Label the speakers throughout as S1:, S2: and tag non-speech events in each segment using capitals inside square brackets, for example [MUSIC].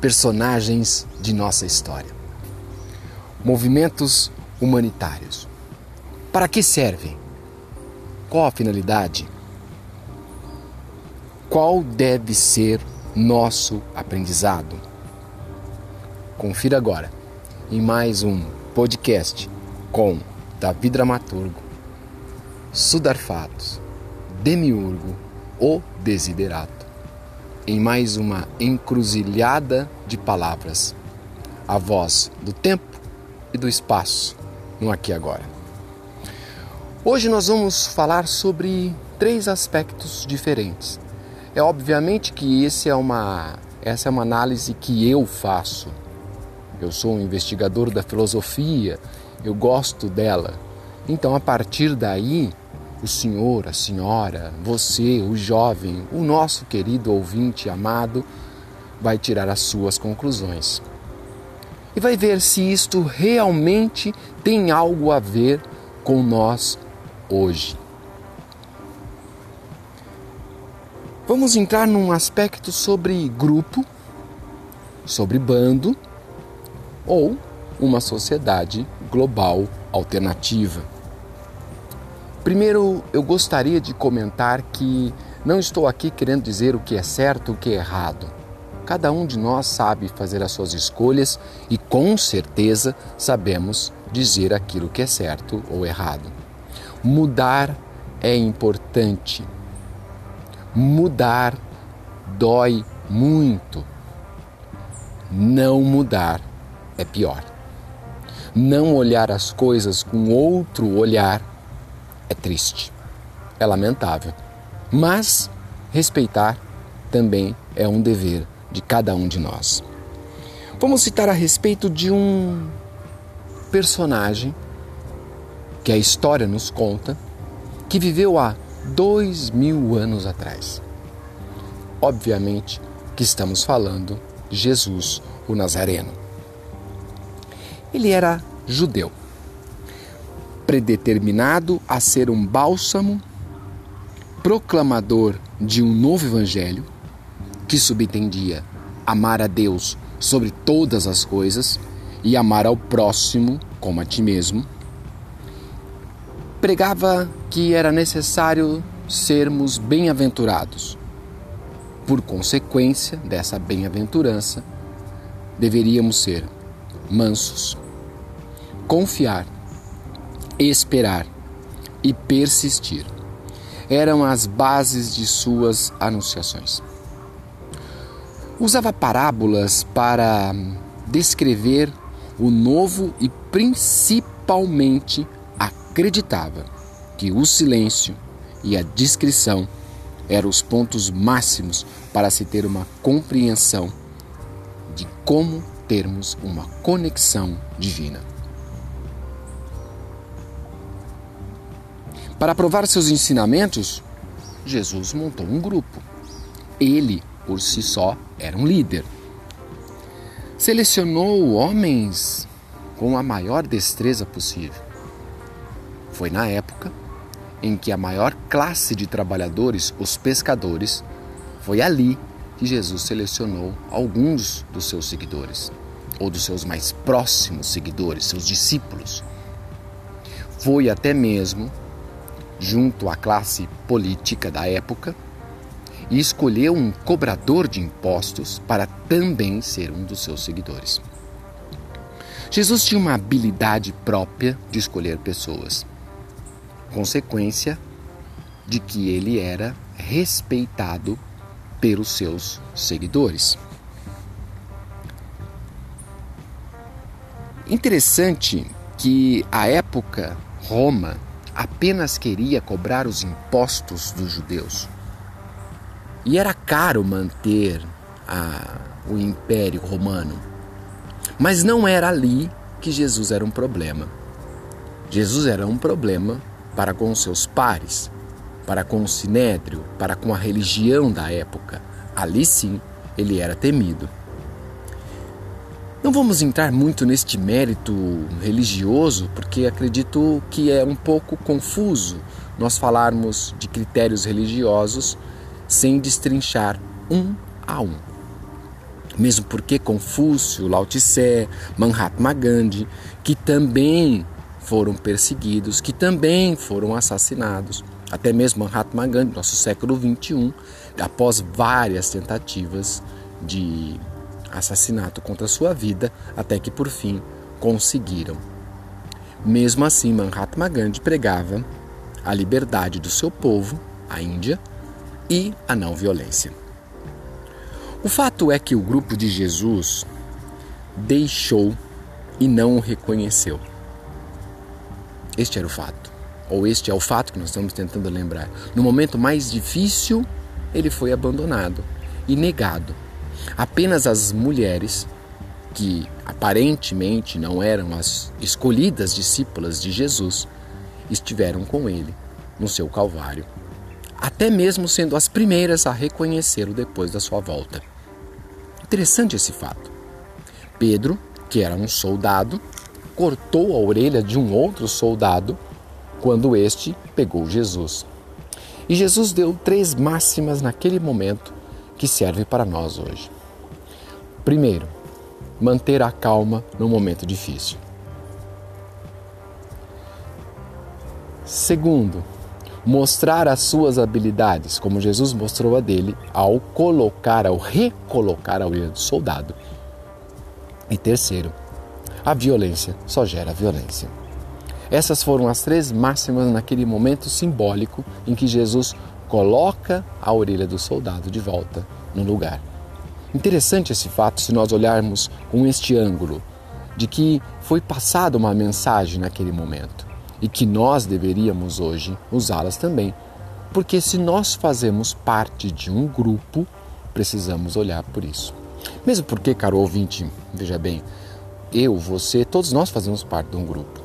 S1: personagens de nossa história. Movimentos humanitários. Para que servem? Qual a finalidade? Qual deve ser nosso aprendizado? Confira agora em mais um podcast com Davi Dramaturgo, Sudarfatos, Demiurgo, o Desiderato, em mais uma encruzilhada de palavras, a voz do tempo e do espaço, no aqui e agora. Hoje nós vamos falar sobre três aspectos diferentes. É obviamente que esse é uma, essa é uma análise que eu faço. Eu sou um investigador da filosofia, eu gosto dela. Então, a partir daí, o senhor, a senhora, você, o jovem, o nosso querido ouvinte amado, vai tirar as suas conclusões. E vai ver se isto realmente tem algo a ver com nós hoje. Vamos entrar num aspecto sobre grupo, sobre bando ou uma sociedade global alternativa. Primeiro, eu gostaria de comentar que não estou aqui querendo dizer o que é certo e o que é errado. Cada um de nós sabe fazer as suas escolhas e com certeza sabemos dizer aquilo que é certo ou errado. Mudar é importante. Mudar dói muito. Não mudar é pior. Não olhar as coisas com outro olhar é triste, é lamentável. Mas respeitar também é um dever de cada um de nós. Vamos citar a respeito de um personagem que a história nos conta, que viveu há dois mil anos atrás. Obviamente que estamos falando Jesus, o Nazareno. Ele era judeu, predeterminado a ser um bálsamo, proclamador de um novo evangelho, que subtendia amar a Deus sobre todas as coisas e amar ao próximo como a ti mesmo pregava que era necessário sermos bem-aventurados. Por consequência dessa bem-aventurança, deveríamos ser mansos, confiar, esperar e persistir. Eram as bases de suas anunciações. Usava parábolas para descrever o novo e principalmente acreditava que o silêncio e a discrição eram os pontos máximos para se ter uma compreensão de como termos uma conexão divina. Para provar seus ensinamentos, Jesus montou um grupo. Ele, por si só, era um líder. Selecionou homens com a maior destreza possível foi na época em que a maior classe de trabalhadores, os pescadores, foi ali que Jesus selecionou alguns dos seus seguidores, ou dos seus mais próximos seguidores, seus discípulos. Foi até mesmo junto à classe política da época e escolheu um cobrador de impostos para também ser um dos seus seguidores. Jesus tinha uma habilidade própria de escolher pessoas consequência de que ele era respeitado pelos seus seguidores. Interessante que a época Roma apenas queria cobrar os impostos dos judeus. E era caro manter a, o Império Romano. Mas não era ali que Jesus era um problema. Jesus era um problema para com seus pares, para com o sinédrio, para com a religião da época. Ali sim ele era temido. Não vamos entrar muito neste mérito religioso, porque acredito que é um pouco confuso nós falarmos de critérios religiosos sem destrinchar um a um. Mesmo porque Confúcio, Lao Tse, Mahatma Gandhi, que também foram perseguidos, que também foram assassinados. Até mesmo Mahatma Gandhi, nosso século 21, após várias tentativas de assassinato contra sua vida, até que por fim conseguiram. Mesmo assim, Mahatma Gandhi pregava a liberdade do seu povo, a Índia, e a não violência. O fato é que o grupo de Jesus deixou e não o reconheceu. Este era o fato, ou este é o fato que nós estamos tentando lembrar. No momento mais difícil, ele foi abandonado e negado. Apenas as mulheres, que aparentemente não eram as escolhidas discípulas de Jesus, estiveram com ele no seu Calvário, até mesmo sendo as primeiras a reconhecê-lo depois da sua volta. Interessante esse fato. Pedro, que era um soldado, cortou a orelha de um outro soldado quando este pegou Jesus. E Jesus deu três máximas naquele momento que servem para nós hoje. Primeiro, manter a calma no momento difícil. Segundo, mostrar as suas habilidades, como Jesus mostrou a dele ao colocar, ao recolocar a orelha do soldado. E terceiro, a violência só gera violência. Essas foram as três máximas naquele momento simbólico em que Jesus coloca a orelha do soldado de volta no lugar. Interessante esse fato se nós olharmos com este ângulo de que foi passada uma mensagem naquele momento e que nós deveríamos hoje usá-las também. Porque se nós fazemos parte de um grupo, precisamos olhar por isso. Mesmo porque, caro ouvinte, veja bem, eu, você, todos nós fazemos parte de um grupo.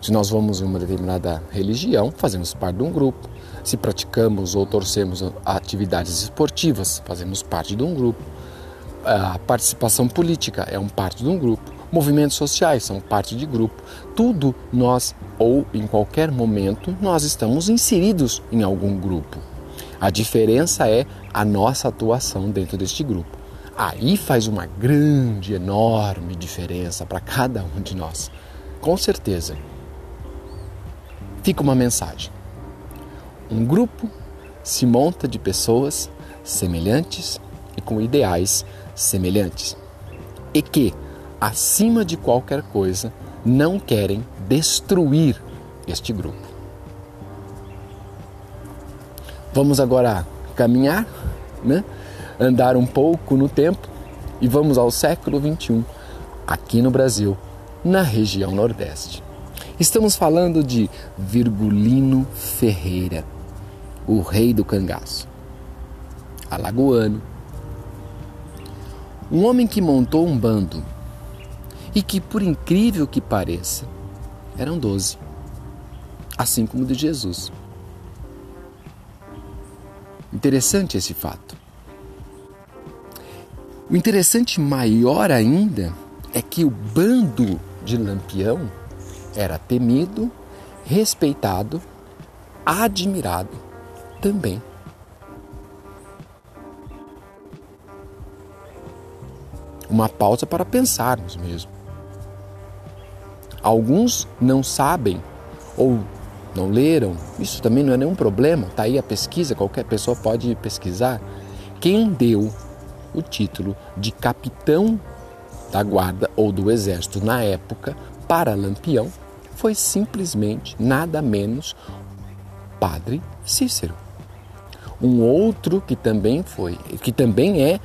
S1: Se nós vamos em uma determinada religião, fazemos parte de um grupo. Se praticamos ou torcemos atividades esportivas, fazemos parte de um grupo. A participação política é um parte de um grupo. Movimentos sociais são parte de grupo. Tudo nós, ou em qualquer momento, nós estamos inseridos em algum grupo. A diferença é a nossa atuação dentro deste grupo. Aí faz uma grande, enorme diferença para cada um de nós. Com certeza fica uma mensagem. Um grupo se monta de pessoas semelhantes e com ideais semelhantes, e que, acima de qualquer coisa, não querem destruir este grupo. Vamos agora caminhar, né? andar um pouco no tempo e vamos ao século 21, aqui no Brasil, na região Nordeste. Estamos falando de Virgulino Ferreira, o rei do cangaço. Alagoano. Um homem que montou um bando e que, por incrível que pareça, eram doze, assim como o de Jesus. Interessante esse fato. O interessante maior ainda é que o bando de Lampião era temido, respeitado, admirado também. Uma pausa para pensarmos mesmo. Alguns não sabem ou não leram, isso também não é nenhum problema, está aí a pesquisa, qualquer pessoa pode pesquisar. Quem deu o título de capitão da guarda ou do exército na época para Lampião foi simplesmente nada menos Padre Cícero. Um outro que também foi, que também é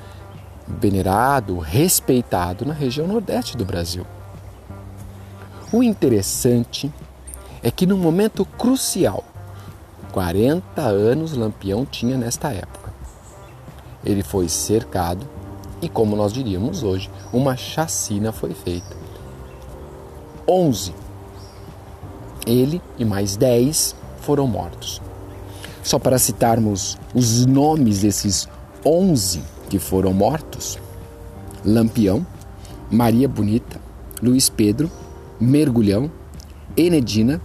S1: venerado, respeitado na região nordeste do Brasil. O interessante é que no momento crucial, 40 anos Lampião tinha nesta época. Ele foi cercado e, como nós diríamos hoje, uma chacina foi feita. 11 ele e mais dez foram mortos. Só para citarmos os nomes desses onze que foram mortos: Lampião, Maria Bonita, Luiz Pedro, Mergulhão, Enedina,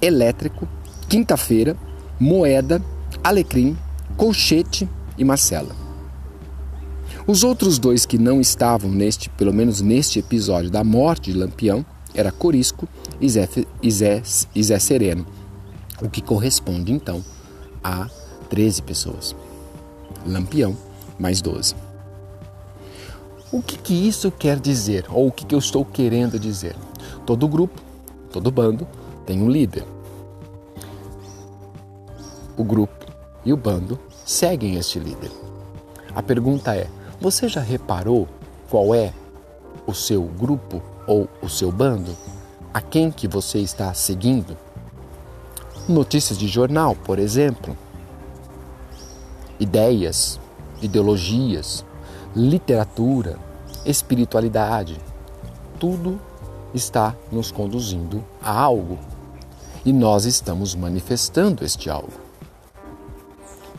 S1: Elétrico, Quinta-feira, Moeda, Alecrim, Colchete e Marcela. Os outros dois que não estavam neste, pelo menos neste episódio da morte de Lampião, era Corisco e Zé, e Zé, e Zé Sereno, o que corresponde então a 13 pessoas. Lampião mais 12. O que, que isso quer dizer? Ou o que, que eu estou querendo dizer? Todo grupo, todo bando tem um líder. O grupo e o bando seguem este líder. A pergunta é: você já reparou qual é o seu grupo ou o seu bando? A quem que você está seguindo? Notícias de jornal, por exemplo. Ideias, ideologias, literatura, espiritualidade. Tudo está nos conduzindo a algo. E nós estamos manifestando este algo.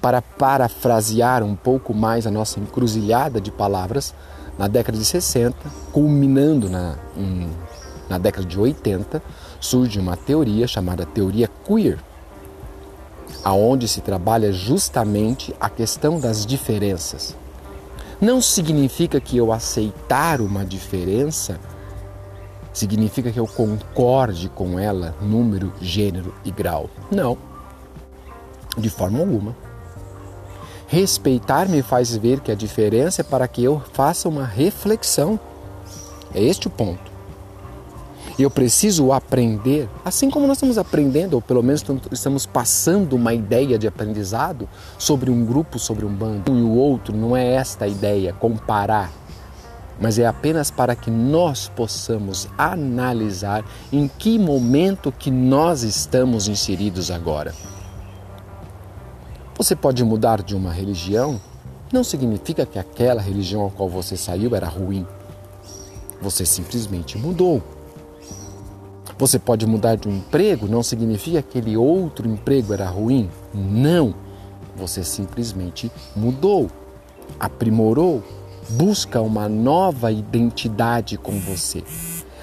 S1: Para parafrasear um pouco mais a nossa encruzilhada de palavras, na década de 60, culminando na, na década de 80, surge uma teoria chamada teoria queer, aonde se trabalha justamente a questão das diferenças. Não significa que eu aceitar uma diferença significa que eu concorde com ela, número, gênero e grau. Não. De forma alguma. Respeitar me faz ver que a diferença é para que eu faça uma reflexão. É este o ponto. Eu preciso aprender, assim como nós estamos aprendendo, ou pelo menos estamos passando uma ideia de aprendizado sobre um grupo, sobre um bando e o outro, não é esta a ideia, comparar, mas é apenas para que nós possamos analisar em que momento que nós estamos inseridos agora. Você pode mudar de uma religião, não significa que aquela religião a qual você saiu era ruim. Você simplesmente mudou. Você pode mudar de um emprego, não significa que aquele outro emprego era ruim. Não. Você simplesmente mudou, aprimorou, busca uma nova identidade com você.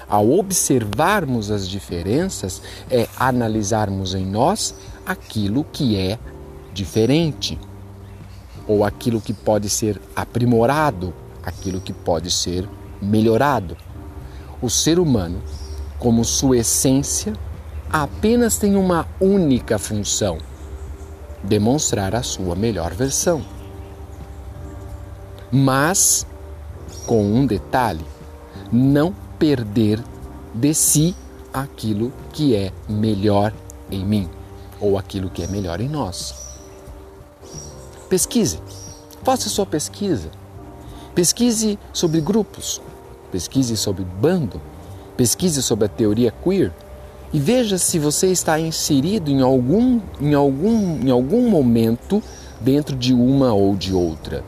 S1: Ao observarmos as diferenças, é analisarmos em nós aquilo que é diferente, ou aquilo que pode ser aprimorado, aquilo que pode ser melhorado. O ser humano como sua essência, apenas tem uma única função: demonstrar a sua melhor versão. Mas, com um detalhe: não perder de si aquilo que é melhor em mim ou aquilo que é melhor em nós. Pesquise, faça sua pesquisa. Pesquise sobre grupos, pesquise sobre bando, Pesquise sobre a teoria queer e veja se você está inserido em algum, em algum, em algum momento dentro de uma ou de outra.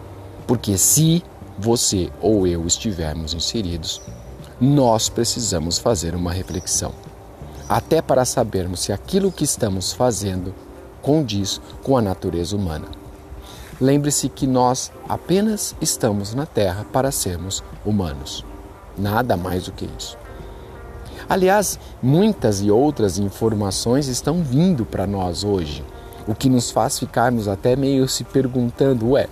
S1: Porque se você ou eu estivermos inseridos, nós precisamos fazer uma reflexão, até para sabermos se aquilo que estamos fazendo condiz com a natureza humana. Lembre-se que nós apenas estamos na Terra para sermos humanos, nada mais do que isso. Aliás, muitas e outras informações estão vindo para nós hoje, o que nos faz ficarmos até meio se perguntando: ué,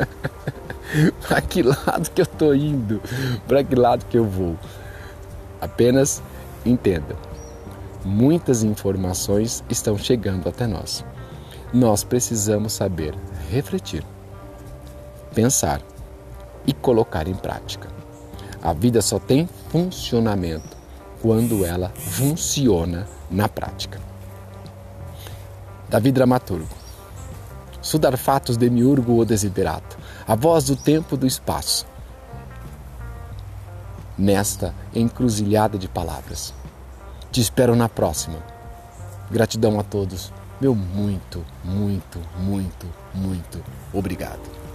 S1: [LAUGHS] para que lado que eu estou indo? Para que lado que eu vou? Apenas entenda: muitas informações estão chegando até nós. Nós precisamos saber refletir, pensar e colocar em prática. A vida só tem funcionamento quando ela funciona na prática. Davi Dramaturgo. Sudar fatos demiurgo ou desiderato, a voz do tempo e do espaço. Nesta encruzilhada de palavras. Te espero na próxima. Gratidão a todos. Meu muito, muito, muito, muito obrigado.